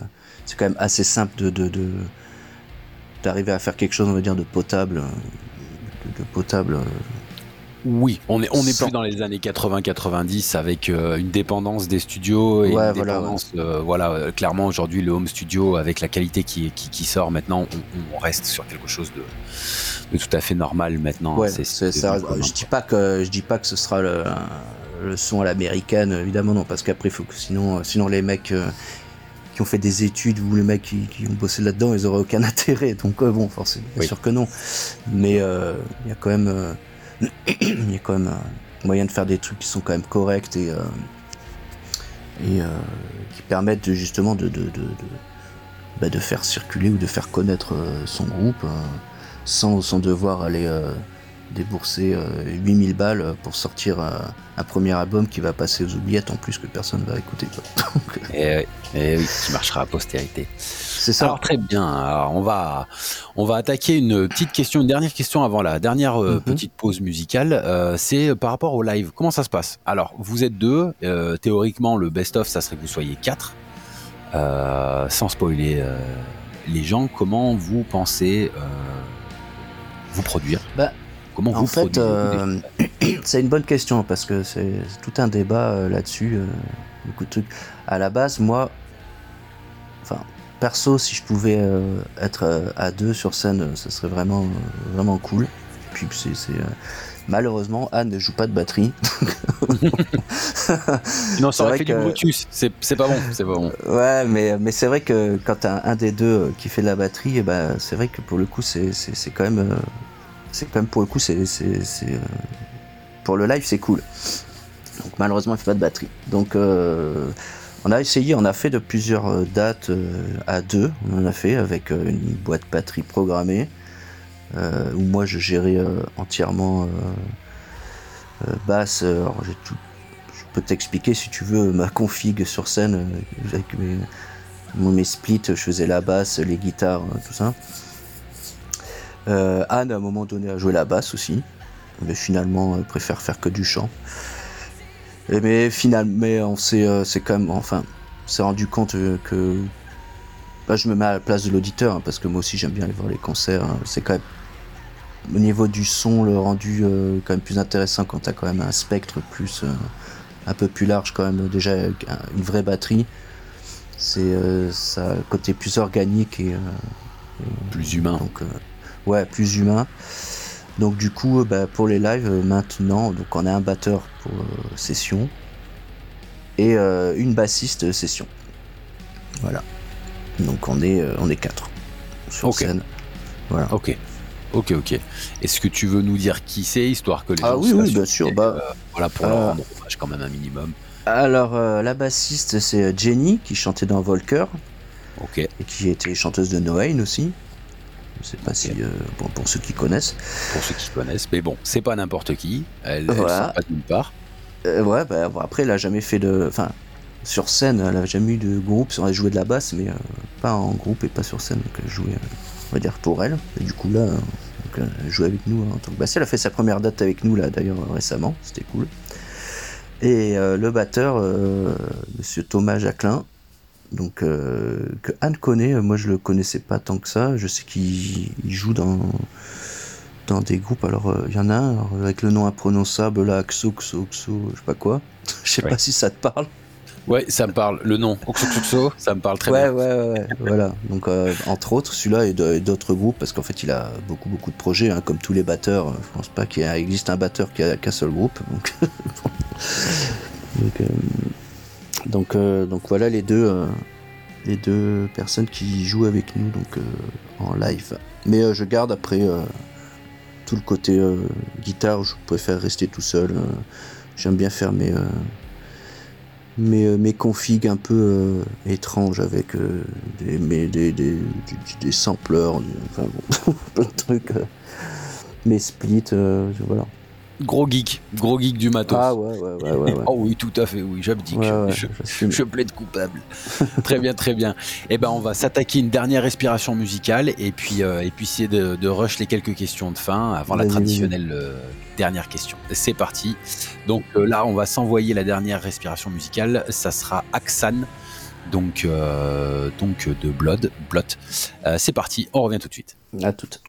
S2: c'est quand même assez simple de, de, d'arriver à faire quelque chose on va dire de potable, de potable
S1: oui, on est on est plus dans les années 80-90 avec euh, une dépendance des studios et une dépendance, euh, voilà, euh, clairement aujourd'hui le home studio avec la qualité qui qui, sort maintenant, on, reste sur quelque chose de, tout à fait normal maintenant.
S2: Ouais, je dis pas que je dis pas que ce sera le, son à l'américaine, évidemment non, parce qu'après faut que sinon sinon les mecs qui ont fait des études ou les mecs qui, ont bossé là-dedans, ils auraient aucun intérêt. Donc bon, forcément, bien sûr que non. Mais il y a quand même y a quand même moyen de faire des trucs qui sont quand même corrects et, euh, et euh, qui permettent justement de, de, de, bah, de, faire circuler ou de faire connaître euh, son groupe sans, sans, devoir aller débourser 8000 balles pour sortir un, premier album qui va passer aux oubliettes en plus que personne va écouter.
S1: et, et, oui, qui marchera à postérité.
S2: C'est ça.
S1: Alors très bien. Alors, on va on va attaquer une petite question, une dernière question avant la dernière euh, mhm. petite pause musicale. Euh, c'est par rapport au live. Comment ça se passe? Alors vous êtes deux. Euh, théoriquement, le best-of, ça serait que vous soyez quatre. sans spoiler les gens, comment vous pensez vous produire?
S2: Bah, Comment en fait, c'est une bonne question parce que c'est tout un débat là-dessus. beaucoup de trucs. À la base, moi, enfin, perso, si je pouvais euh, être euh, à deux sur scène, euh, ce serait vraiment, vraiment cool. Puis c'est, malheureusement, Anne ne joue pas de batterie.
S1: non, ça aurait fait du Bluetooth. C'est, pas bon, c'est pas bon.
S2: Ouais, mais, mais c'est vrai que quand t'as un des deux qui fait de la batterie, et eh ben, c'est vrai que pour le coup, c'est, quand même, c'est quand même pour le coup, c'est, pour le live, c'est cool. Donc malheureusement, il fait pas de batterie. Donc on a essayé, on a fait de plusieurs euh, dates euh, à deux. On en a fait avec euh, une boîte batterie programmée où moi je gérais entièrement basse. Alors tout, je peux t'expliquer si tu veux ma config sur scène avec mes, mes splits. Je faisais la basse, les guitares, tout ça. Anne à un moment donné a joué la basse aussi, mais finalement elle préfère faire que du chant mais finalement, mais on s'est, euh, c'est quand même, enfin, s'est rendu compte euh, que bah, je me mets à la place de l'auditeur hein, parce que moi aussi j'aime bien aller voir les concerts. Hein. c'est quand même au niveau du son, le rendu euh, quand même plus intéressant quand t'as quand même un spectre plus un peu plus large quand même déjà une vraie batterie. C'est ça côté plus organique et,
S1: plus humain.
S2: Donc ouais, plus humain. Donc du coup, euh, bah, pour les lives, euh, maintenant, donc on a un batteur pour euh, session et une bassiste session. Voilà. Donc on est, euh, on est quatre sur scène. Voilà.
S1: Ok. Ok, ok. Est-ce que tu veux nous dire qui c'est, histoire que les
S2: ah
S1: gens
S2: oui, oui, bien sûr. Bah,
S1: euh, voilà, pour leur rendre hommage quand même un minimum.
S2: Alors, la bassiste, c'est Jenny, qui chantait dans Volker.
S1: Ok.
S2: Et qui était chanteuse de Noain aussi. Je sais pas si. bon, pour ceux qui connaissent.
S1: Pour ceux qui connaissent. Mais bon, c'est pas n'importe qui. Elle, voilà. pas nulle part.
S2: ouais, bah, après, elle a jamais fait de. Enfin, sur scène, elle a jamais eu de groupe. Elle jouait de la basse, mais pas en groupe et pas sur scène. Donc, elle jouait, on va dire, pour elle. Et du coup, là, elle jouait avec nous en tant que basse. Elle a fait sa première date avec nous, là, d'ailleurs, récemment. C'était cool. Et le batteur, monsieur Thomas Jacquelin, donc euh, que Anne connaît, moi je le connaissais pas tant que ça. Je sais qu'il joue dans dans des groupes. Alors euh, il y en a un avec le nom imprononçable là, Xo Xo Xo, je sais pas quoi. Je sais pas si ça te parle.
S1: Ouais, ça me parle. Le nom Xo ça me parle très
S2: bien.
S1: Ouais,
S2: ouais, ouais. voilà. Donc euh, entre autres celui-là et d'autres groupes parce qu'en fait il a beaucoup beaucoup de projets, hein, comme tous les batteurs. Je pense pas qu'il existe un batteur qui a qu'un seul groupe. Donc, donc donc, euh, donc voilà les deux, euh, les deux personnes qui jouent avec nous donc euh, en live. Mais je garde après tout le côté guitare. Je préfère rester tout seul. J'aime bien faire mes mes, mes configs un peu étranges avec des, mes, des, des, des, enfin bon, plein de trucs. mes splits, voilà.
S1: Gros geek, gros geek du matos.
S2: Ah ouais, ouais, ouais. ouais,
S1: oh oui, tout à fait, oui, j'abdique. je, je, plaide coupable. très bien, très bien. Eh ben, on va s'attaquer une dernière respiration musicale et puis, euh, et puis essayer de, de, rush les quelques questions de fin avant la traditionnelle euh, dernière question. C'est parti. Donc euh, là, on va s'envoyer la dernière respiration musicale. Ça sera Aksan. Donc, donc de Blood, Blot. C'est parti, on revient tout de suite.
S2: À toute.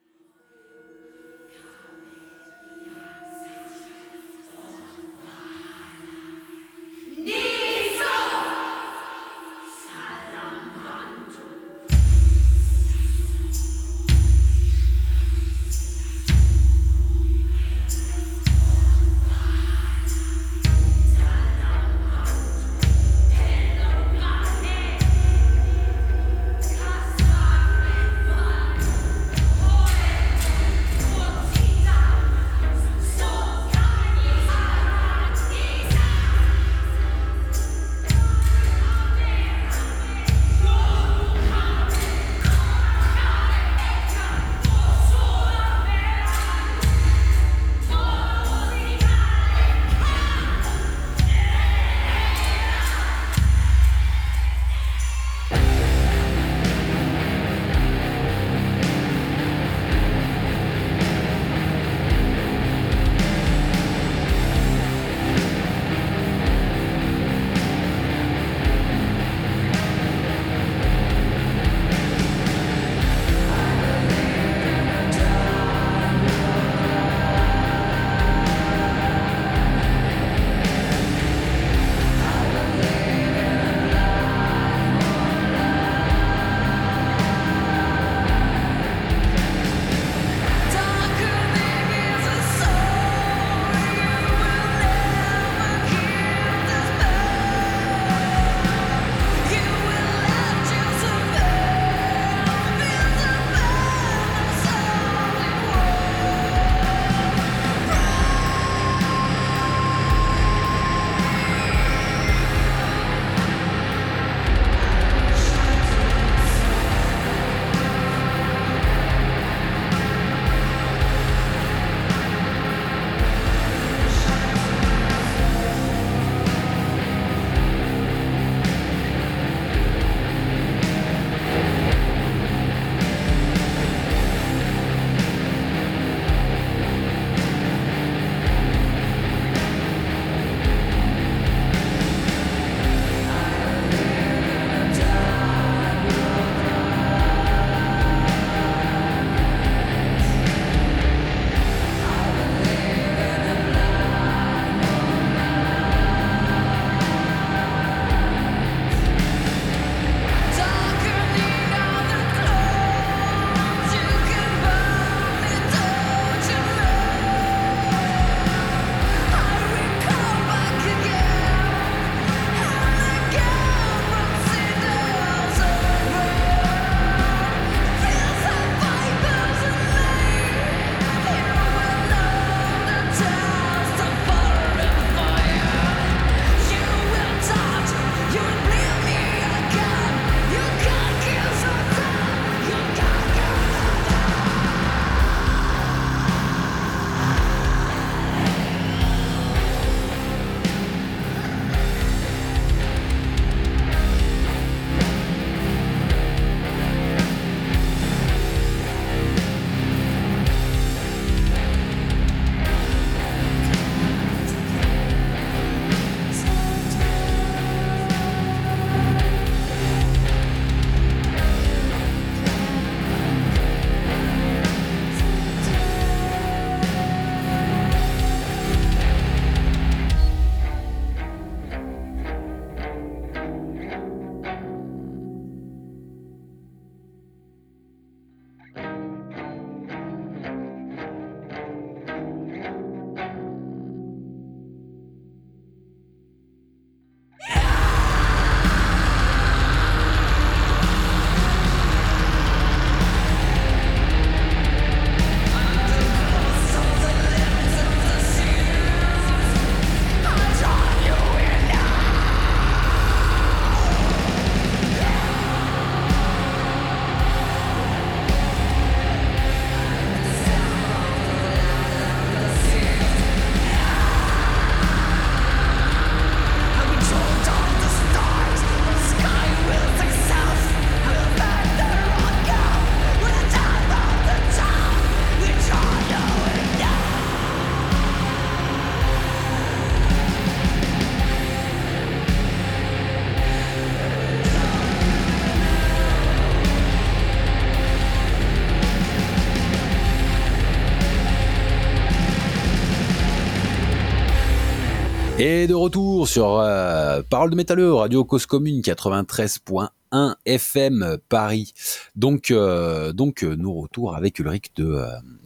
S1: Et de retour sur euh, Parole de métalleux, Radio Cause Commune 93.1 FM Paris. Donc, euh, donc euh, nous retour avec Ulrich de,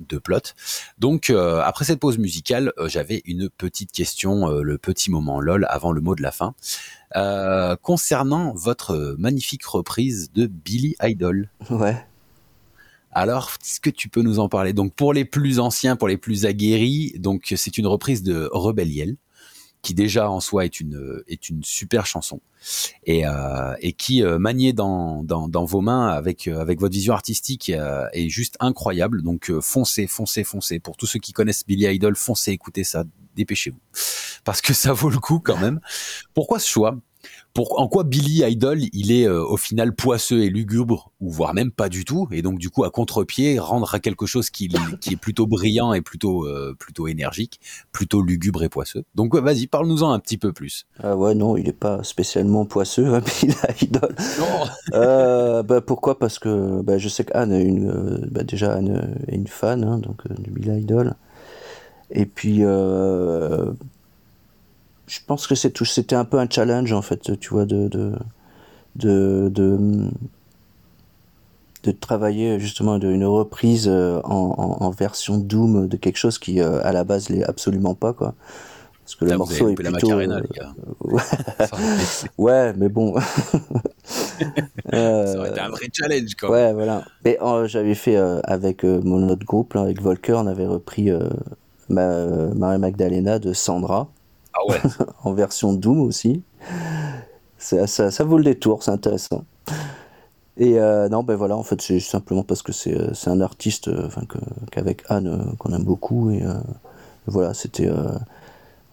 S1: de Plot. Donc, après cette pause musicale, j'avais une petite question, le petit moment lol avant le mot de la fin. concernant votre magnifique reprise de Billy Idol.
S2: Ouais.
S1: Alors, est-ce que tu peux nous en parler? Donc, pour les plus anciens, pour les plus aguerris, donc c'est une reprise de Rebelliel qui déjà en soi est une est une super chanson et, euh, et qui euh, maniée dans, dans, vos mains avec euh, avec votre vision artistique est juste incroyable. Donc foncez, foncez, foncez. Pour tous ceux qui connaissent Billy Idol, foncez, écoutez ça, dépêchez-vous parce que ça vaut le coup quand même. Pourquoi ce choix? Pour, en quoi Billy Idol, il est euh, au final poisseux et lugubre, ou voire même pas du tout, et donc du coup à contre-pied, rendre à quelque chose qui, qui est plutôt brillant et plutôt euh, plutôt énergique, plutôt lugubre et poisseux. Donc vas-y, parle-nous-en un petit peu plus.
S2: Ah ouais, non, il est pas spécialement poisseux, hein, Billy Idol. Non. euh, bah, pourquoi? Parce que bah, je sais qu'Anne est une, bah, déjà Anne est une fan hein, donc de Billy Idol. Et puis je pense que c'est tout, c'était un peu un challenge en fait, tu vois, de de de, de, travailler justement une reprise euh, en, en, version Doom de quelque chose qui euh, à la base l'est absolument pas quoi.
S1: Parce que le morceau est plutôt. Macarena, les gars.
S2: ouais, mais bon.
S1: Ça aurait été un vrai challenge quand
S2: même. Ouais, voilà. Mais j'avais fait avec mon autre groupe, là, avec Volker, on avait repris ma, Marie Magdalena de Sandra.
S1: Ah
S2: en version Doom aussi. Ça, ça, vaut le détour, c'est intéressant. Et euh, non, ben voilà, en fait, c'est simplement parce que c'est euh, un artiste euh, qu'avec Anne, qu'on aime beaucoup. Et voilà, c'était.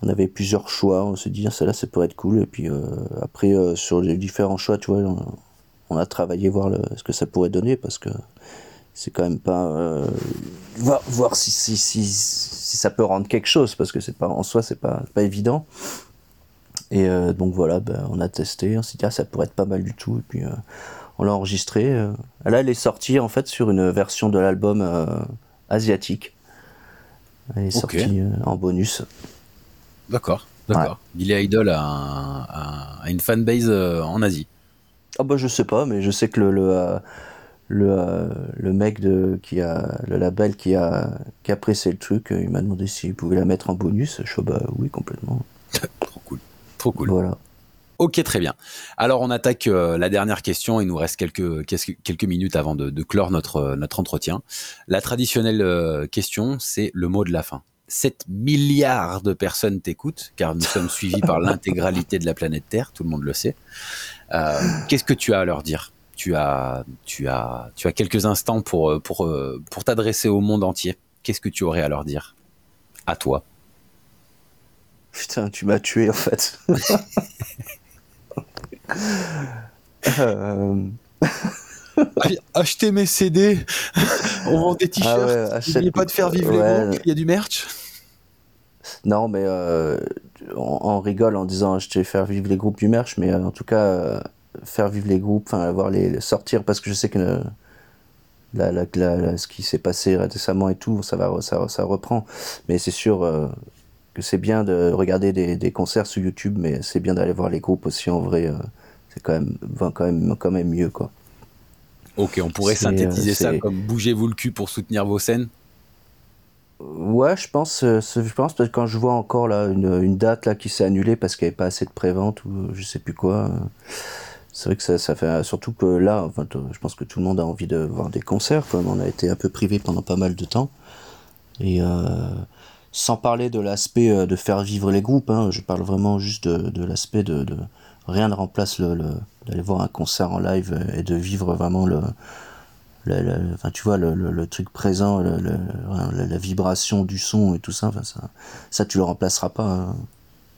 S2: on avait plusieurs choix, on s'est dit, ah, celle-là, ça pourrait être cool. Et puis après, sur les différents choix, tu vois, on, a travaillé voir ce que ça pourrait donner parce que c'est quand même pas. voir, voir si, si si ça peut rendre quelque chose, parce que c'est pas en soi, c'est pas, pas évident. Et euh, donc voilà, ben, on a testé, on s'est dit, ah, ça pourrait être pas mal du tout. Et puis euh, on l'a enregistré. Euh. Là, elle est sortie en fait sur une version de l'album asiatique. Elle est sortie en bonus.
S1: D'accord, d'accord. Billy Idol a, une fanbase en Asie.
S2: Ah bah je sais pas, mais je sais que le, le le, euh, le mec de, qui a le label qui a, qui a pressé le truc, euh, il m'a demandé s'il pouvait la mettre en bonus. Je suis bah oui, complètement.
S1: Trop cool. Trop cool.
S2: Voilà.
S1: Ok, très bien. Alors on attaque euh, la dernière question. Il nous reste quelques, quelques minutes avant de, de clore notre, notre entretien. La traditionnelle question, c'est le mot de la fin. 7 milliards de personnes t'écoutent, car nous sommes suivis par l'intégralité de la planète Terre, tout le monde le sait. Qu'est-ce que tu as à leur dire? Tu as, tu as, tu as quelques instants pour, euh, pour, euh, pour t'adresser au monde entier. Qu'est-ce que tu aurais à leur dire? À toi.
S2: Putain, tu m'as tué en fait.
S1: euh... Achetez mes CD, on vend des t-shirts. Ah ouais, pas de faire vivre les groupes, il y a du merch.
S2: Non, mais euh, on, rigole en disant acheter faire vivre les groupes du merch, mais en tout cas, faire vivre les groupes, enfin avoir les sortir parce que je sais que la, la, ce qui s'est passé récemment et tout, ça va ça, ça reprend. Mais c'est sûr euh, que c'est bien de regarder des, des, concerts sur YouTube, mais c'est bien d'aller voir les groupes aussi en vrai. Euh, c'est quand même quand même quand même mieux quoi.
S1: Ok, on pourrait synthétiser ça comme bougez-vous le cul pour soutenir vos scènes?
S2: Ouais, je pense, euh, je pense parce que quand je vois encore là une, une date là qui s'est annulée parce qu'il n'y avait pas assez de prévente ou je sais plus quoi c'est vrai que ça, ça, fait surtout que là, enfin, je pense que tout le monde a envie de voir des concerts. Comme on a été un peu privé pendant pas mal de temps. Et euh, sans parler de l'aspect euh, de faire vivre les groupes, hein, je parle vraiment juste de, l'aspect de, rien ne remplace le, le d'aller voir un concert en live et de vivre vraiment le, enfin, tu vois le, truc présent, la, vibration du son et tout ça. Ça, ça tu le remplaceras pas. Hein.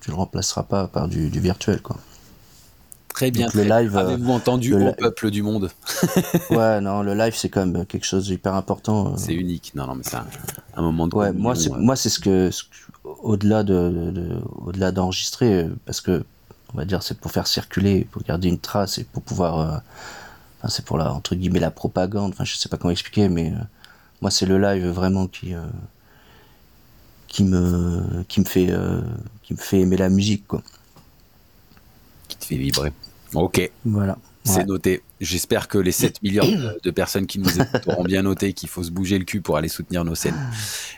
S2: Tu le remplaceras pas par du, du virtuel, quoi.
S1: Très bien. le live. Avez-vous euh, entendu au peuple du monde
S2: Ouais, non, le live c'est quand même quelque chose d'hyper important. Euh.
S1: C'est unique. Non, non, mais c'est un, moment de.
S2: Ouais, moi c'est moi c'est ce que, au-delà de, au-delà d'enregistrer parce que on va dire c'est pour faire circuler, pour garder une trace et pour pouvoir. Euh, enfin, c'est pour la entre guillemets la propagande. Enfin, je sais pas comment expliquer, mais moi c'est le live vraiment qui qui me, qui me fait, euh, qui me fait aimer la musique, quoi.
S1: Qui te fait vibrer. Ok.
S2: Voilà.
S1: C'est
S2: Ouais.
S1: noté. J'espère que les 7 millions de- personnes qui nous écoutent auront bien noté qu'il faut se bouger le cul pour aller soutenir nos scènes.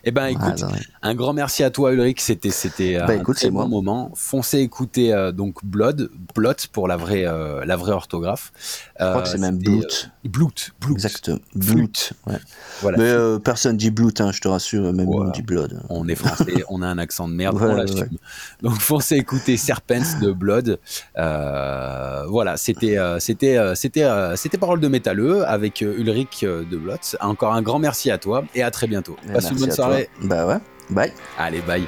S1: Eh ben, écoute,
S2: Ah,
S1: un grand merci à toi, Ulrich. C'était, c'était euh,
S2: Bah,
S1: un
S2: écoute,
S1: très bon
S2: moi.
S1: moment. Foncez écouter euh, donc Blood, Blot pour la vraie, euh, la vraie orthographe.
S2: Je crois que c'est même Bloot.
S1: Bloot, Bloot.
S2: Exactement.
S1: Flute.
S2: Bloot. Ouais.
S1: Voilà.
S2: Mais euh, personne dit Bloot, hein, je te rassure, même
S1: Voilà.
S2: on dit Blood.
S1: On est français, on a un accent de merde,
S2: Ouais,
S1: on l'assume.
S2: ouais.
S1: Donc foncez écouter Serpents de Blood. Euh, voilà, c'était euh, c'était euh, c'était euh, c'était parole de métalleux avec euh, Ulrich euh, de Blotz. Encore un grand merci à toi et à très bientôt. Passe une bonne
S2: à toi.
S1: soirée.
S2: Bah ouais. Bye.
S1: Allez, bye.